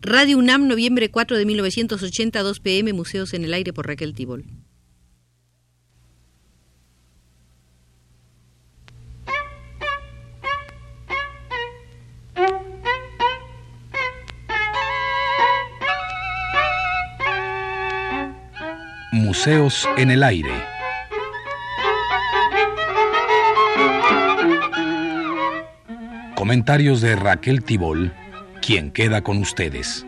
Radio UNAM, noviembre 4 de 1980, 2 pm, Museos en el Aire por Raquel Tibol. Museos en el Aire. Comentarios de Raquel Tibol, quien queda con ustedes.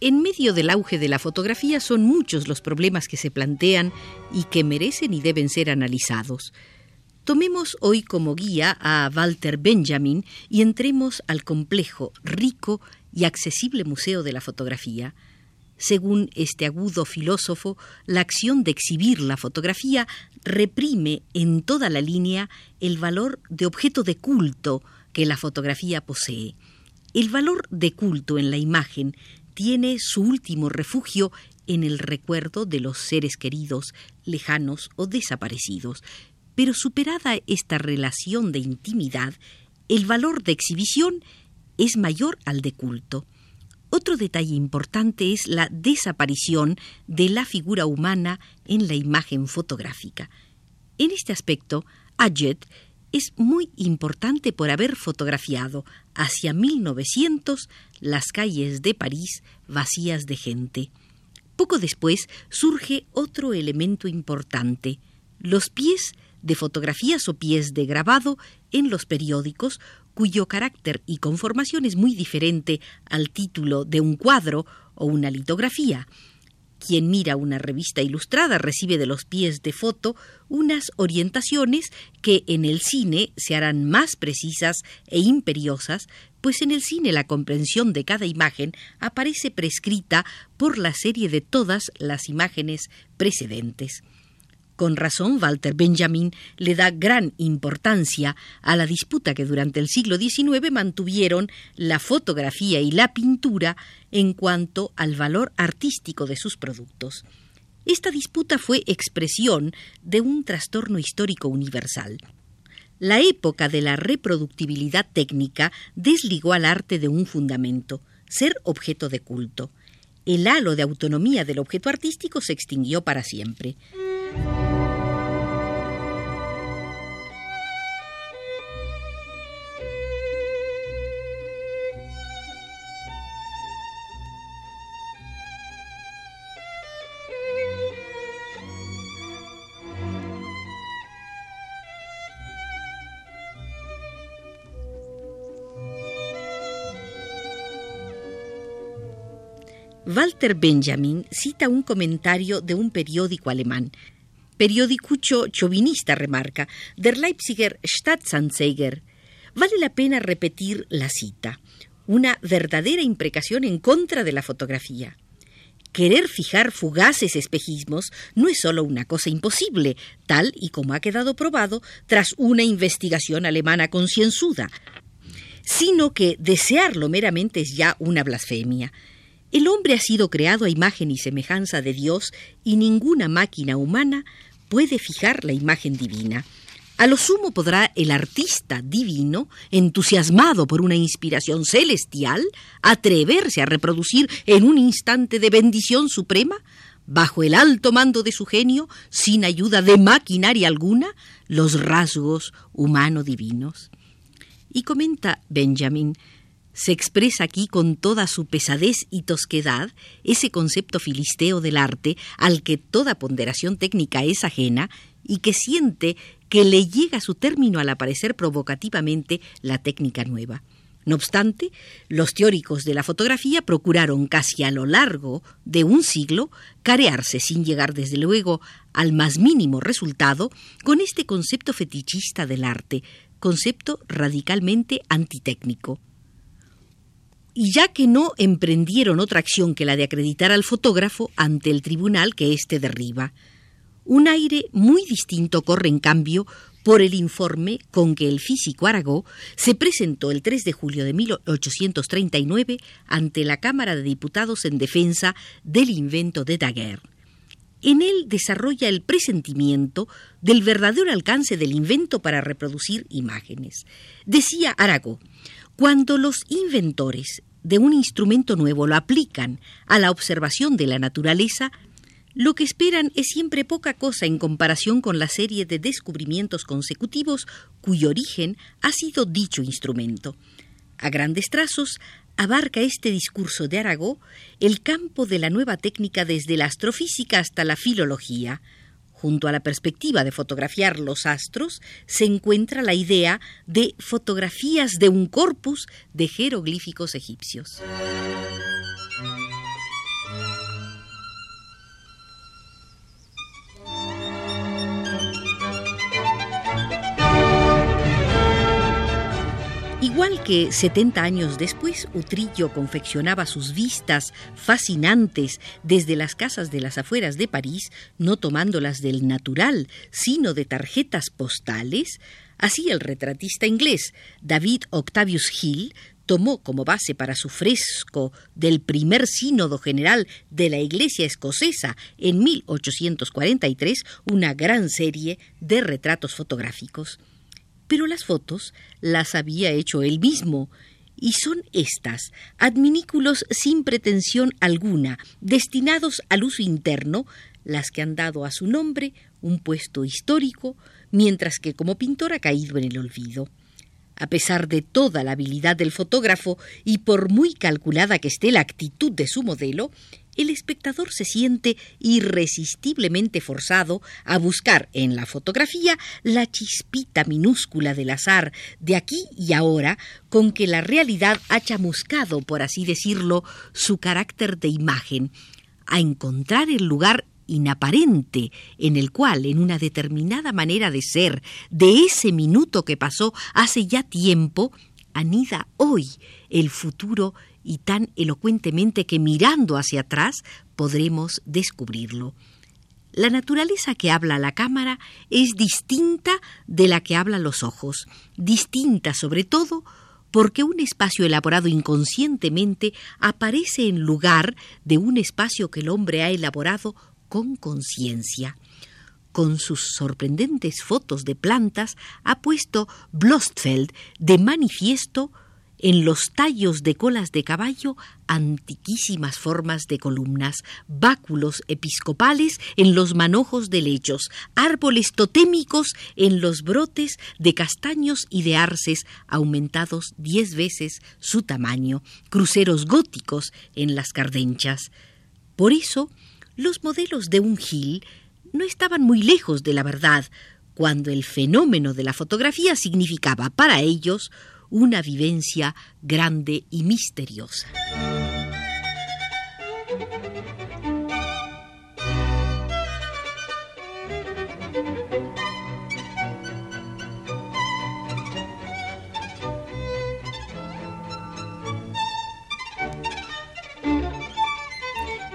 En medio del auge de la fotografía son muchos los problemas que se plantean y que merecen y deben ser analizados. Tomemos hoy como guía a Walter Benjamin y entremos al complejo, rico y accesible Museo de la Fotografía. Según este agudo filósofo, la acción de exhibir la fotografía reprime en toda la línea el valor de objeto de culto que la fotografía posee. El valor de culto en la imagen tiene su último refugio en el recuerdo de los seres queridos, lejanos o desaparecidos. Pero superada esta relación de intimidad, el valor de exhibición es mayor al de culto. Otro detalle importante es la desaparición de la figura humana en la imagen fotográfica. En este aspecto, Adjet es muy importante por haber fotografiado hacia 1900 las calles de París vacías de gente. Poco después surge otro elemento importante, los pies de fotografías o pies de grabado en los periódicos cuyo carácter y conformación es muy diferente al título de un cuadro o una litografía. Quien mira una revista ilustrada recibe de los pies de foto unas orientaciones que en el cine se harán más precisas e imperiosas, pues en el cine la comprensión de cada imagen aparece prescrita por la serie de todas las imágenes precedentes. Con razón, Walter Benjamin le da gran importancia a la disputa que durante el siglo XIX mantuvieron la fotografía y la pintura en cuanto al valor artístico de sus productos. Esta disputa fue expresión de un trastorno histórico universal. La época de la reproductibilidad técnica desligó al arte de un fundamento, ser objeto de culto. El halo de autonomía del objeto artístico se extinguió para siempre. Walter Benjamin cita un comentario de un periódico alemán. Periódicucho chauvinista remarca, Der Leipziger Staatsanzeiger. Vale la pena repetir la cita. Una verdadera imprecación en contra de la fotografía. Querer fijar fugaces espejismos no es solo una cosa imposible, tal y como ha quedado probado tras una investigación alemana concienzuda, sino que desearlo meramente es ya una blasfemia. El hombre ha sido creado a imagen y semejanza de Dios y ninguna máquina humana puede fijar la imagen divina. A lo sumo podrá el artista divino, entusiasmado por una inspiración celestial, atreverse a reproducir en un instante de bendición suprema, bajo el alto mando de su genio, sin ayuda de maquinaria alguna, los rasgos humano-divinos. Y comenta Benjamin, se expresa aquí con toda su pesadez y tosquedad ese concepto filisteo del arte al que toda ponderación técnica es ajena y que siente que le llega su término al aparecer provocativamente la técnica nueva. No obstante, los teóricos de la fotografía procuraron casi a lo largo de un siglo carearse sin llegar desde luego al más mínimo resultado con este concepto fetichista del arte, concepto radicalmente antitécnico y ya que no emprendieron otra acción que la de acreditar al fotógrafo ante el tribunal que éste derriba. Un aire muy distinto corre, en cambio, por el informe con que el físico Aragó se presentó el 3 de julio de 1839 ante la Cámara de Diputados en defensa del invento de Daguerre. En él desarrolla el presentimiento del verdadero alcance del invento para reproducir imágenes. Decía Arago, cuando los inventores de un instrumento nuevo lo aplican a la observación de la naturaleza, lo que esperan es siempre poca cosa en comparación con la serie de descubrimientos consecutivos cuyo origen ha sido dicho instrumento. A grandes trazos, abarca este discurso de Aragó el campo de la nueva técnica desde la astrofísica hasta la filología. Junto a la perspectiva de fotografiar los astros se encuentra la idea de fotografías de un corpus de jeroglíficos egipcios. Igual que 70 años después, Utrillo confeccionaba sus vistas fascinantes desde las casas de las afueras de París, no tomándolas del natural, sino de tarjetas postales, así el retratista inglés David Octavius Hill tomó como base para su fresco del primer sínodo general de la Iglesia escocesa en 1843 una gran serie de retratos fotográficos pero las fotos las había hecho él mismo, y son estas, adminículos sin pretensión alguna, destinados al uso interno, las que han dado a su nombre un puesto histórico, mientras que como pintor ha caído en el olvido. A pesar de toda la habilidad del fotógrafo y por muy calculada que esté la actitud de su modelo, el espectador se siente irresistiblemente forzado a buscar en la fotografía la chispita minúscula del azar de aquí y ahora con que la realidad ha chamuscado, por así decirlo, su carácter de imagen, a encontrar el lugar inaparente en el cual, en una determinada manera de ser, de ese minuto que pasó hace ya tiempo, anida hoy el futuro y tan elocuentemente que mirando hacia atrás podremos descubrirlo. La naturaleza que habla la cámara es distinta de la que hablan los ojos, distinta sobre todo porque un espacio elaborado inconscientemente aparece en lugar de un espacio que el hombre ha elaborado con conciencia. Con sus sorprendentes fotos de plantas ha puesto Blostfeld de manifiesto en los tallos de colas de caballo antiquísimas formas de columnas, báculos episcopales en los manojos de lechos, árboles totémicos en los brotes de castaños y de arces aumentados diez veces su tamaño, cruceros góticos en las cardenchas. Por eso, los modelos de un Gil no estaban muy lejos de la verdad, cuando el fenómeno de la fotografía significaba para ellos una vivencia grande y misteriosa.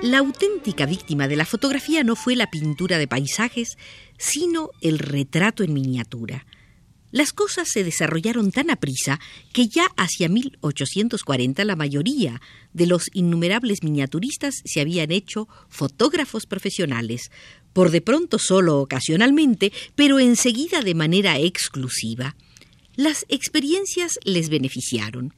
La auténtica víctima de la fotografía no fue la pintura de paisajes, sino el retrato en miniatura. Las cosas se desarrollaron tan aprisa que ya hacia 1840 la mayoría de los innumerables miniaturistas se habían hecho fotógrafos profesionales, por de pronto solo ocasionalmente, pero enseguida de manera exclusiva. Las experiencias les beneficiaron.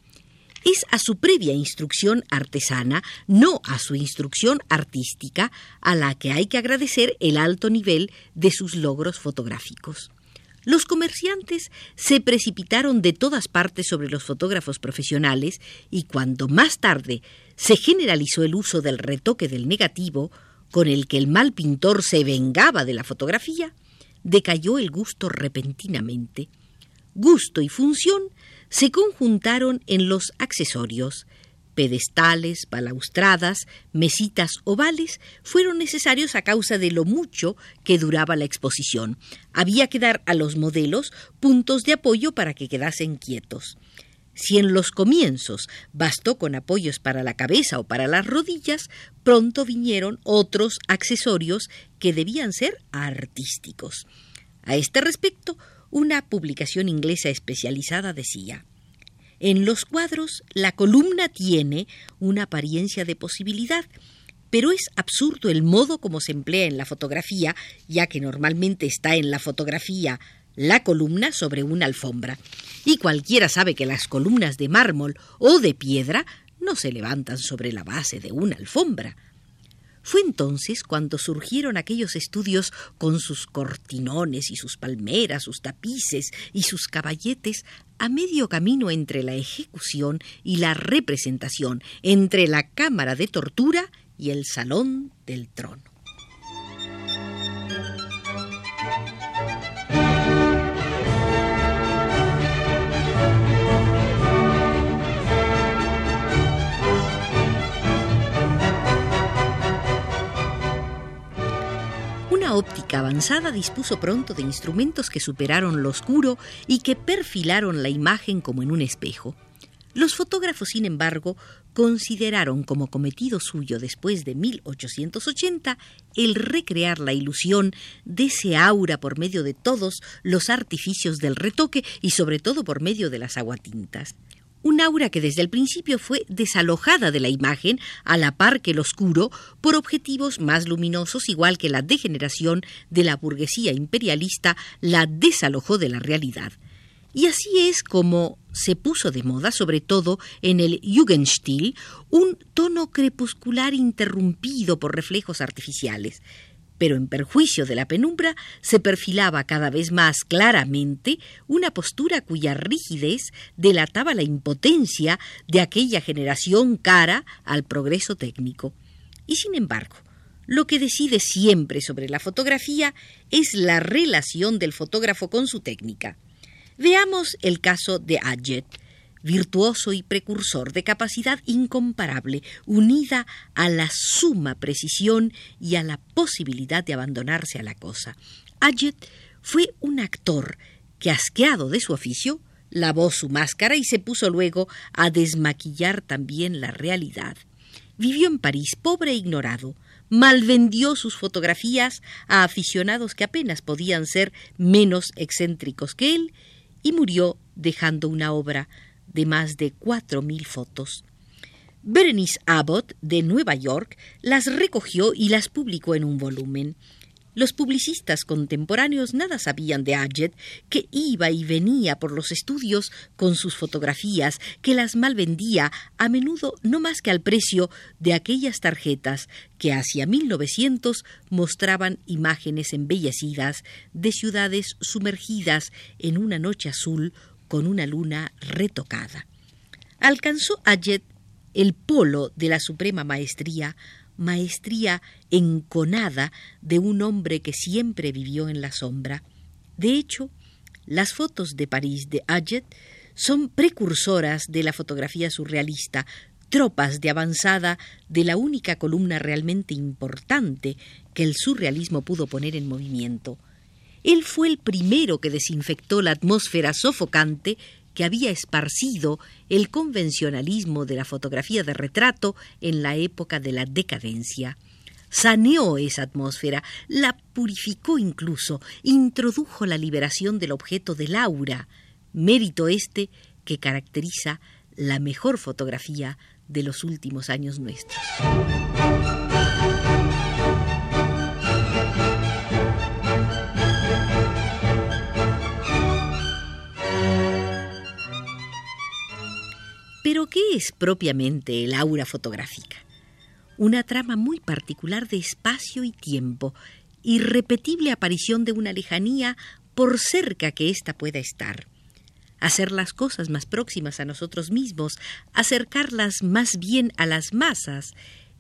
Es a su previa instrucción artesana, no a su instrucción artística, a la que hay que agradecer el alto nivel de sus logros fotográficos. Los comerciantes se precipitaron de todas partes sobre los fotógrafos profesionales y cuando más tarde se generalizó el uso del retoque del negativo, con el que el mal pintor se vengaba de la fotografía, decayó el gusto repentinamente. Gusto y función se conjuntaron en los accesorios, pedestales, balaustradas, mesitas ovales fueron necesarios a causa de lo mucho que duraba la exposición. Había que dar a los modelos puntos de apoyo para que quedasen quietos. Si en los comienzos bastó con apoyos para la cabeza o para las rodillas, pronto vinieron otros accesorios que debían ser artísticos. A este respecto, Una publicación inglesa especializada decía En los cuadros la columna tiene una apariencia de posibilidad, pero es absurdo el modo como se emplea en la fotografía, ya que normalmente está en la fotografía la columna sobre una alfombra. Y cualquiera sabe que las columnas de mármol o de piedra no se levantan sobre la base de una alfombra. Fue entonces cuando surgieron aquellos estudios con sus cortinones y sus palmeras, sus tapices y sus caballetes a medio camino entre la ejecución y la representación, entre la cámara de tortura y el salón del trono. Óptica avanzada dispuso pronto de instrumentos que superaron lo oscuro y que perfilaron la imagen como en un espejo. Los fotógrafos, sin embargo, consideraron como cometido suyo después de 1880 el recrear la ilusión de ese aura por medio de todos los artificios del retoque y sobre todo por medio de las aguatintas un aura que desde el principio fue desalojada de la imagen, a la par que el oscuro, por objetivos más luminosos, igual que la degeneración de la burguesía imperialista la desalojó de la realidad. Y así es como se puso de moda, sobre todo en el Jugendstil, un tono crepuscular interrumpido por reflejos artificiales pero en perjuicio de la penumbra se perfilaba cada vez más claramente una postura cuya rigidez delataba la impotencia de aquella generación cara al progreso técnico. Y sin embargo, lo que decide siempre sobre la fotografía es la relación del fotógrafo con su técnica. Veamos el caso de Adjet, virtuoso y precursor de capacidad incomparable, unida a la suma precisión y a la posibilidad de abandonarse a la cosa. Adjet fue un actor que, asqueado de su oficio, lavó su máscara y se puso luego a desmaquillar también la realidad. Vivió en París, pobre e ignorado, malvendió sus fotografías a aficionados que apenas podían ser menos excéntricos que él y murió dejando una obra de más de cuatro mil fotos. Berenice Abbott, de Nueva York, las recogió y las publicó en un volumen. Los publicistas contemporáneos nada sabían de Adjet, que iba y venía por los estudios con sus fotografías, que las malvendía a menudo no más que al precio de aquellas tarjetas que hacia 1900 mostraban imágenes embellecidas de ciudades sumergidas en una noche azul con una luna retocada. Alcanzó Ayet el polo de la suprema maestría, maestría enconada de un hombre que siempre vivió en la sombra. De hecho, las fotos de París de Ayet son precursoras de la fotografía surrealista, tropas de avanzada de la única columna realmente importante que el surrealismo pudo poner en movimiento. Él fue el primero que desinfectó la atmósfera sofocante que había esparcido el convencionalismo de la fotografía de retrato en la época de la decadencia. Saneó esa atmósfera, la purificó incluso, introdujo la liberación del objeto del aura, mérito este que caracteriza la mejor fotografía de los últimos años nuestros. ¿Qué es propiamente el aura fotográfica? Una trama muy particular de espacio y tiempo, irrepetible aparición de una lejanía por cerca que ésta pueda estar. Hacer las cosas más próximas a nosotros mismos, acercarlas más bien a las masas,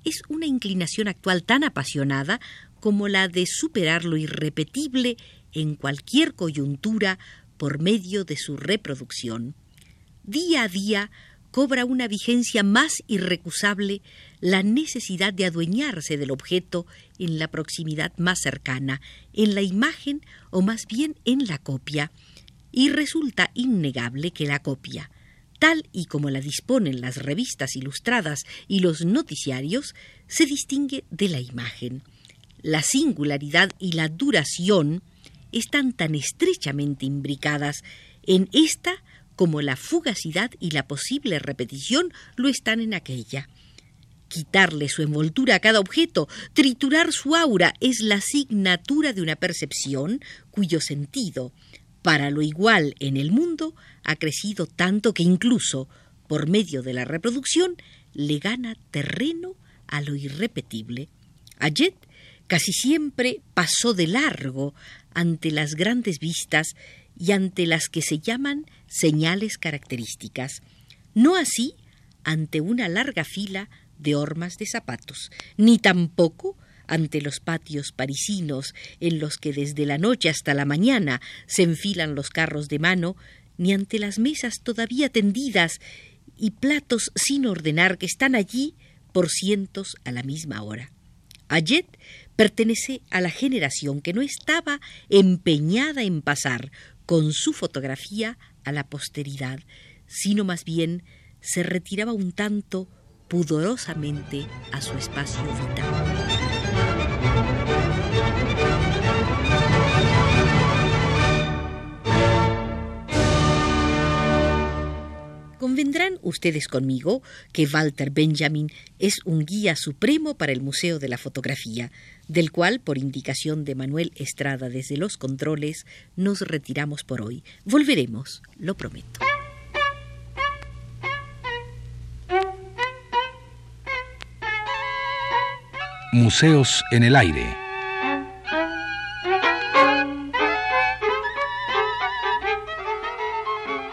es una inclinación actual tan apasionada como la de superar lo irrepetible en cualquier coyuntura por medio de su reproducción. Día a día cobra una vigencia más irrecusable la necesidad de adueñarse del objeto en la proximidad más cercana, en la imagen o más bien en la copia, y resulta innegable que la copia, tal y como la disponen las revistas ilustradas y los noticiarios, se distingue de la imagen. La singularidad y la duración están tan estrechamente imbricadas en esta como la fugacidad y la posible repetición lo están en aquella. Quitarle su envoltura a cada objeto, triturar su aura, es la asignatura de una percepción cuyo sentido, para lo igual en el mundo, ha crecido tanto que incluso, por medio de la reproducción, le gana terreno a lo irrepetible. Ayet casi siempre pasó de largo ante las grandes vistas y ante las que se llaman señales características, no así ante una larga fila de hormas de zapatos, ni tampoco ante los patios parisinos en los que desde la noche hasta la mañana se enfilan los carros de mano, ni ante las mesas todavía tendidas y platos sin ordenar que están allí por cientos a la misma hora. Ayet pertenece a la generación que no estaba empeñada en pasar con su fotografía a la posteridad, sino más bien se retiraba un tanto pudorosamente a su espacio vital. Convendrán ustedes conmigo que Walter Benjamin es un guía supremo para el Museo de la Fotografía, del cual, por indicación de Manuel Estrada desde los controles, nos retiramos por hoy. Volveremos, lo prometo. Museos en el aire.